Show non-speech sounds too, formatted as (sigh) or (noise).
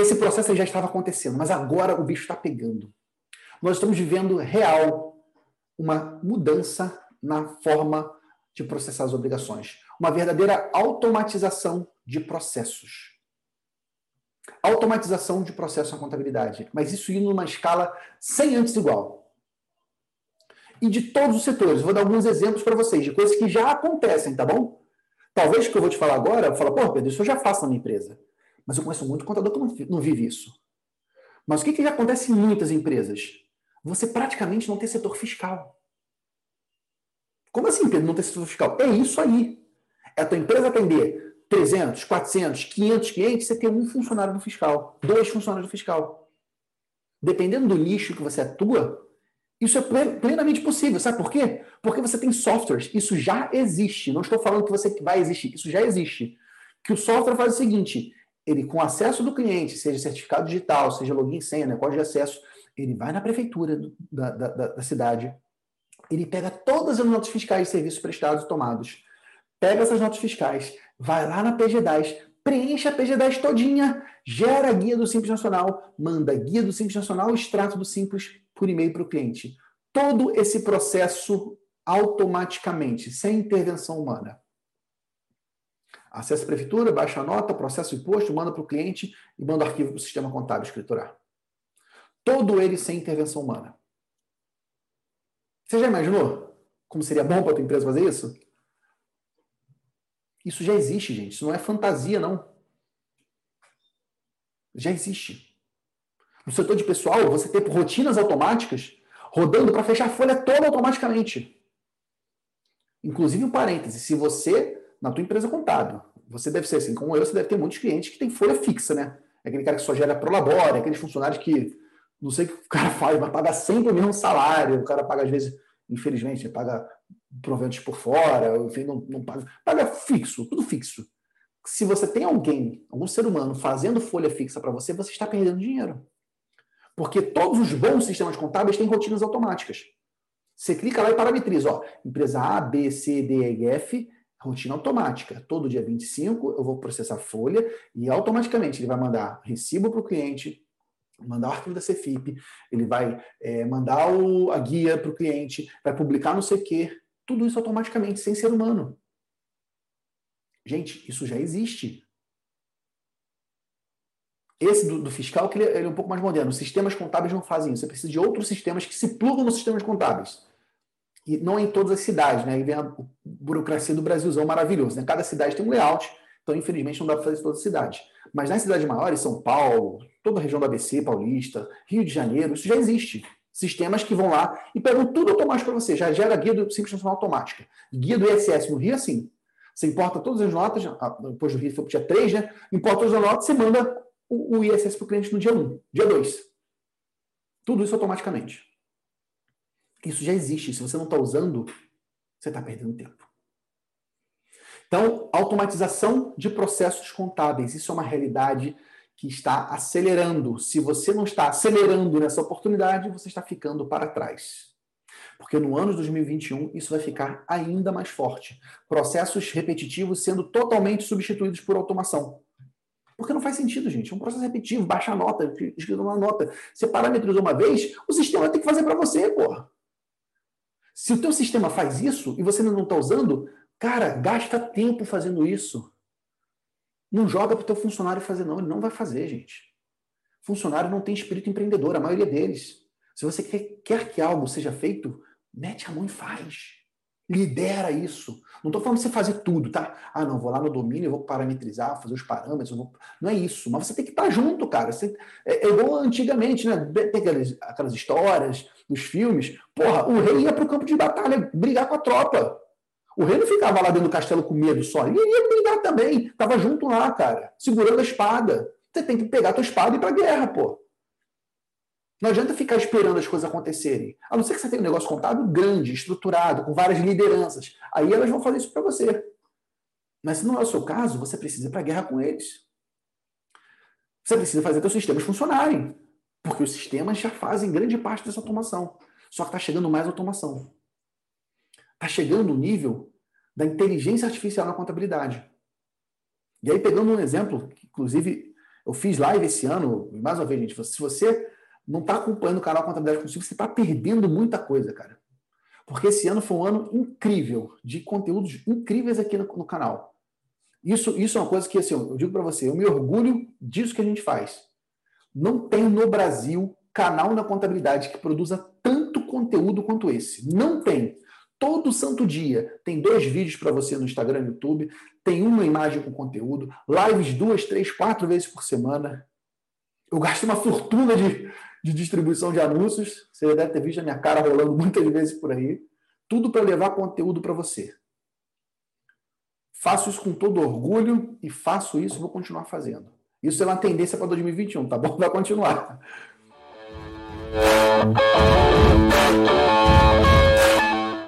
esse processo já estava acontecendo, mas agora o bicho está pegando. Nós estamos vivendo real uma mudança na forma de processar as obrigações, uma verdadeira automatização de processos. Automatização de processo na contabilidade, mas isso indo numa escala sem antes igual. E de todos os setores, vou dar alguns exemplos para vocês de coisas que já acontecem, tá bom? Talvez o que eu vou te falar agora, eu falo, pô, Pedro, isso eu já faço na minha empresa. Mas eu conheço muito contador que não vive isso. Mas o que, que acontece em muitas empresas? Você praticamente não tem setor fiscal. Como assim, Pedro, não tem setor fiscal? É isso aí. É a tua empresa atender 300, 400, 500 clientes, você tem um funcionário no fiscal, dois funcionários no fiscal. Dependendo do nicho que você atua, isso é plenamente possível. Sabe por quê? Porque você tem softwares. Isso já existe. Não estou falando que você vai existir. Isso já existe. Que o software faz o seguinte: ele, com acesso do cliente, seja certificado digital, seja login senha, né, código de acesso, ele vai na prefeitura da, da, da cidade, ele pega todas as notas fiscais de serviços prestados e tomados, pega essas notas fiscais, vai lá na PG10, preenche a PG10 todinha, gera a guia do Simples Nacional, manda a guia do Simples Nacional, extrato do Simples por e-mail para o cliente. Todo esse processo automaticamente, sem intervenção humana. Acessa a prefeitura, baixa a nota, processa o imposto, manda para o cliente e manda o arquivo para o sistema contábil escriturar. Todo ele sem intervenção humana. Você já imaginou como seria bom para a tua empresa fazer isso? Isso já existe, gente. Isso não é fantasia, não. Já existe. No setor de pessoal, você tem rotinas automáticas rodando para fechar a folha toda automaticamente. Inclusive um parêntese, se você, na tua empresa contábil, você deve ser assim, como eu, você deve ter muitos clientes que tem folha fixa, né? É aquele cara que só gera pro labore, aqueles funcionários que não sei o que o cara (laughs) faz, mas paga sempre o mesmo salário. O cara paga, às vezes, infelizmente, paga proventos por fora, enfim, não, não paga. Paga fixo, tudo fixo. Se você tem alguém, algum ser humano, fazendo folha fixa para você, você está perdendo dinheiro. Porque todos os bons sistemas contábeis têm rotinas automáticas. Você clica lá e parametriza, ó, empresa A, B, C, D, E, F, rotina automática. Todo dia 25 eu vou processar folha e automaticamente ele vai mandar recibo para o cliente, mandar o arquivo da CFIP, ele vai é, mandar o, a guia para o cliente, vai publicar no CQ, tudo isso automaticamente, sem ser humano. Gente, isso já existe. Esse do, do fiscal, que ele, ele, é um pouco mais moderno. Os sistemas contábeis não fazem isso. Você precisa de outros sistemas que se plugam nos sistemas contábeis. E não em todas as cidades, né? Aí vem a burocracia do Brasilzão maravilhoso. Né? Cada cidade tem um layout, então infelizmente não dá para fazer em todas as cidades. Mas nas cidades maiores, São Paulo, toda a região do ABC, Paulista, Rio de Janeiro, isso já existe. Sistemas que vão lá e pegam tudo automático para você. Já gera guia do Simples Nacional automática. Guia do ISS no Rio, assim. Você importa todas as notas, depois do Rio foi dia 3, né? Importa todas as notas, você manda o ISS para o cliente no dia 1, dia 2. Tudo isso automaticamente. Isso já existe. Se você não está usando, você está perdendo tempo. Então, automatização de processos contábeis. Isso é uma realidade que está acelerando. Se você não está acelerando nessa oportunidade, você está ficando para trás. Porque no ano de 2021 isso vai ficar ainda mais forte. Processos repetitivos sendo totalmente substituídos por automação. Porque não faz sentido, gente. É um processo repetitivo, baixa nota, escrito uma nota. Você parametrizou uma vez, o sistema tem que fazer para você, porra. Se o teu sistema faz isso e você não está usando, cara, gasta tempo fazendo isso. Não joga para o teu funcionário fazer, não. Ele não vai fazer, gente. Funcionário não tem espírito empreendedor, a maioria deles. Se você quer, quer que algo seja feito, mete a mão e faz. Lidera isso. Não estou falando de você fazer tudo, tá? Ah, não, vou lá no domínio, vou parametrizar, fazer os parâmetros. Não, não é isso. Mas você tem que estar junto, cara. Você, é, é igual antigamente, né? Tem aquelas, aquelas histórias dos filmes. Porra, o rei ia para o campo de batalha brigar com a tropa. O rei não ficava lá dentro do castelo com medo só. Ele ia brigar também. Tava junto lá, cara, segurando a espada. Você tem que pegar a tua espada e ir pra guerra, pô. Não adianta ficar esperando as coisas acontecerem. A não ser que você tenha um negócio contábil grande, estruturado, com várias lideranças. Aí elas vão fazer isso para você. Mas se não é o seu caso, você precisa ir para a guerra com eles. Você precisa fazer seus sistemas funcionarem. Porque os sistemas já fazem grande parte dessa automação. Só que está chegando mais automação. Está chegando o nível da inteligência artificial na contabilidade. E aí, pegando um exemplo, que inclusive Eu fiz live esse ano, mais uma vez, gente, se você não está acompanhando o canal Contabilidade Consigo, você está perdendo muita coisa, cara. Porque esse ano foi um ano incrível, de conteúdos incríveis aqui no, no canal. Isso, isso é uma coisa que, assim, eu digo para você, eu me orgulho disso que a gente faz. Não tem no Brasil canal na contabilidade que produza tanto conteúdo quanto esse. Não tem. Todo santo dia tem dois vídeos para você no Instagram e YouTube, tem uma imagem com conteúdo, lives duas, três, quatro vezes por semana. Eu gasto uma fortuna de, de distribuição de anúncios. Você já deve ter visto a minha cara rolando muitas vezes por aí. Tudo para levar conteúdo para você. Faço isso com todo orgulho e faço isso vou continuar fazendo. Isso é uma tendência para 2021, tá bom? Vai continuar.